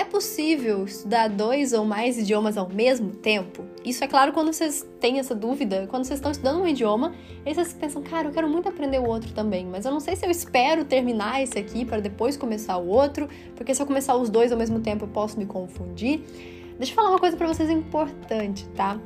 É possível estudar dois ou mais idiomas ao mesmo tempo? Isso é claro quando vocês têm essa dúvida, quando vocês estão estudando um idioma, e vocês pensam, cara, eu quero muito aprender o outro também, mas eu não sei se eu espero terminar esse aqui para depois começar o outro, porque se eu começar os dois ao mesmo tempo eu posso me confundir. Deixa eu falar uma coisa para vocês importante, tá?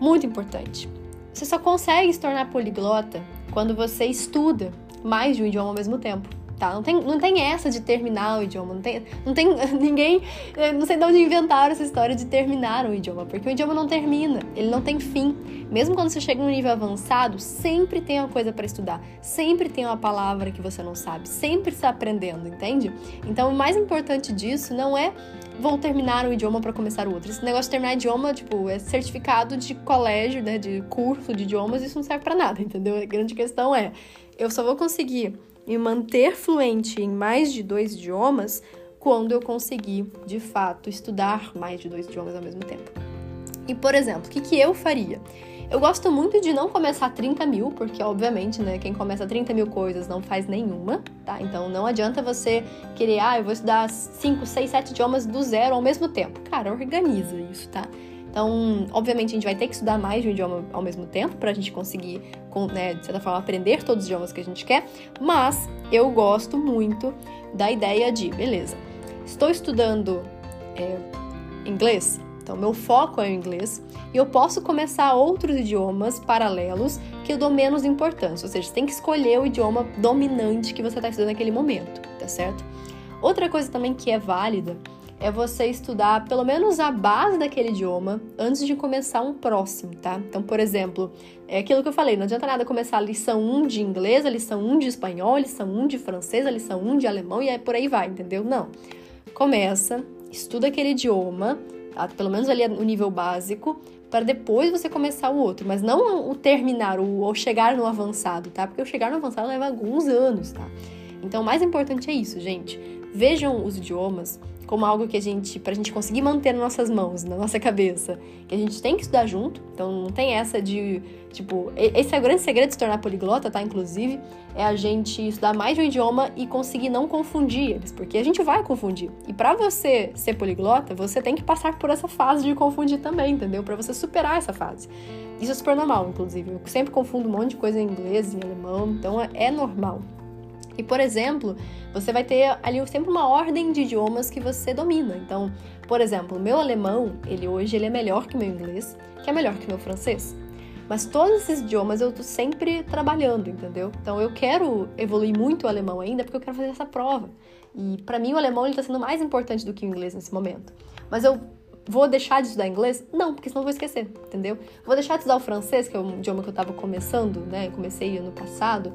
Muito importante. Você só consegue se tornar poliglota quando você estuda mais de um idioma ao mesmo tempo tá? Não tem, não tem essa de terminar o idioma, não tem, não tem ninguém, eh, não sei de onde inventaram essa história de terminar o idioma, porque o idioma não termina, ele não tem fim. Mesmo quando você chega num nível avançado, sempre tem uma coisa para estudar, sempre tem uma palavra que você não sabe, sempre está aprendendo, entende? Então, o mais importante disso não é vou terminar um idioma para começar outro. Esse negócio de terminar idioma, tipo, é certificado de colégio, né, de curso de idiomas, isso não serve para nada, entendeu? A grande questão é, eu só vou conseguir me manter fluente em mais de dois idiomas quando eu conseguir, de fato, estudar mais de dois idiomas ao mesmo tempo. E, por exemplo, o que, que eu faria? Eu gosto muito de não começar 30 mil, porque, obviamente, né, quem começa 30 mil coisas não faz nenhuma, tá? Então, não adianta você querer, ah, eu vou estudar 5, 6, 7 idiomas do zero ao mesmo tempo. Cara, organiza isso, tá? Então, obviamente, a gente vai ter que estudar mais de um idioma ao mesmo tempo para a gente conseguir, né, de certa forma, aprender todos os idiomas que a gente quer. Mas eu gosto muito da ideia de, beleza, estou estudando é, inglês, então meu foco é o inglês e eu posso começar outros idiomas paralelos que eu dou menos importância. Ou seja, você tem que escolher o idioma dominante que você está estudando naquele momento, tá certo? Outra coisa também que é válida é você estudar pelo menos a base daquele idioma antes de começar um próximo, tá? Então, por exemplo, é aquilo que eu falei, não adianta nada começar a lição 1 de inglês, a lição 1 de espanhol, a lição 1 de francês, a lição 1 de alemão e aí por aí vai, entendeu? Não. Começa, estuda aquele idioma, tá? pelo menos ali no nível básico, para depois você começar o outro, mas não o terminar o, ou chegar no avançado, tá? Porque o chegar no avançado leva alguns anos, tá? Então, o mais importante é isso, gente. Vejam os idiomas como algo que a gente, pra gente conseguir manter nas nossas mãos, na nossa cabeça, que a gente tem que estudar junto, então não tem essa de, tipo, esse é o grande segredo de se tornar poliglota, tá? Inclusive, é a gente estudar mais de um idioma e conseguir não confundir eles, porque a gente vai confundir. E para você ser poliglota, você tem que passar por essa fase de confundir também, entendeu? Para você superar essa fase. Isso é super normal, inclusive. Eu sempre confundo um monte de coisa em inglês, em alemão, então é normal. E, por exemplo, você vai ter ali sempre uma ordem de idiomas que você domina. Então, por exemplo, o meu alemão, ele hoje ele é melhor que meu inglês, que é melhor que meu francês. Mas todos esses idiomas eu tô sempre trabalhando, entendeu? Então eu quero evoluir muito o alemão ainda porque eu quero fazer essa prova. E para mim o alemão ele tá sendo mais importante do que o inglês nesse momento. Mas eu vou deixar de estudar inglês? Não, porque senão eu vou esquecer, entendeu? Vou deixar de estudar o francês, que é um idioma que eu tava começando, né? comecei ano passado.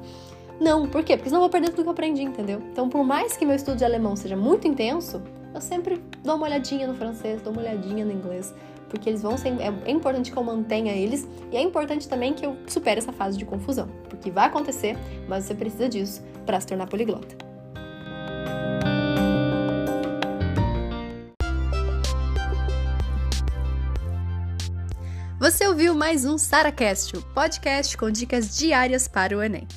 Não, por quê? Porque senão eu vou perder tudo que eu aprendi, entendeu? Então, por mais que meu estudo de alemão seja muito intenso, eu sempre dou uma olhadinha no francês, dou uma olhadinha no inglês, porque eles vão ser. É, é importante que eu mantenha eles e é importante também que eu supere essa fase de confusão, porque vai acontecer, mas você precisa disso para se tornar poliglota. Você ouviu mais um SaraCast, o podcast com dicas diárias para o Enem.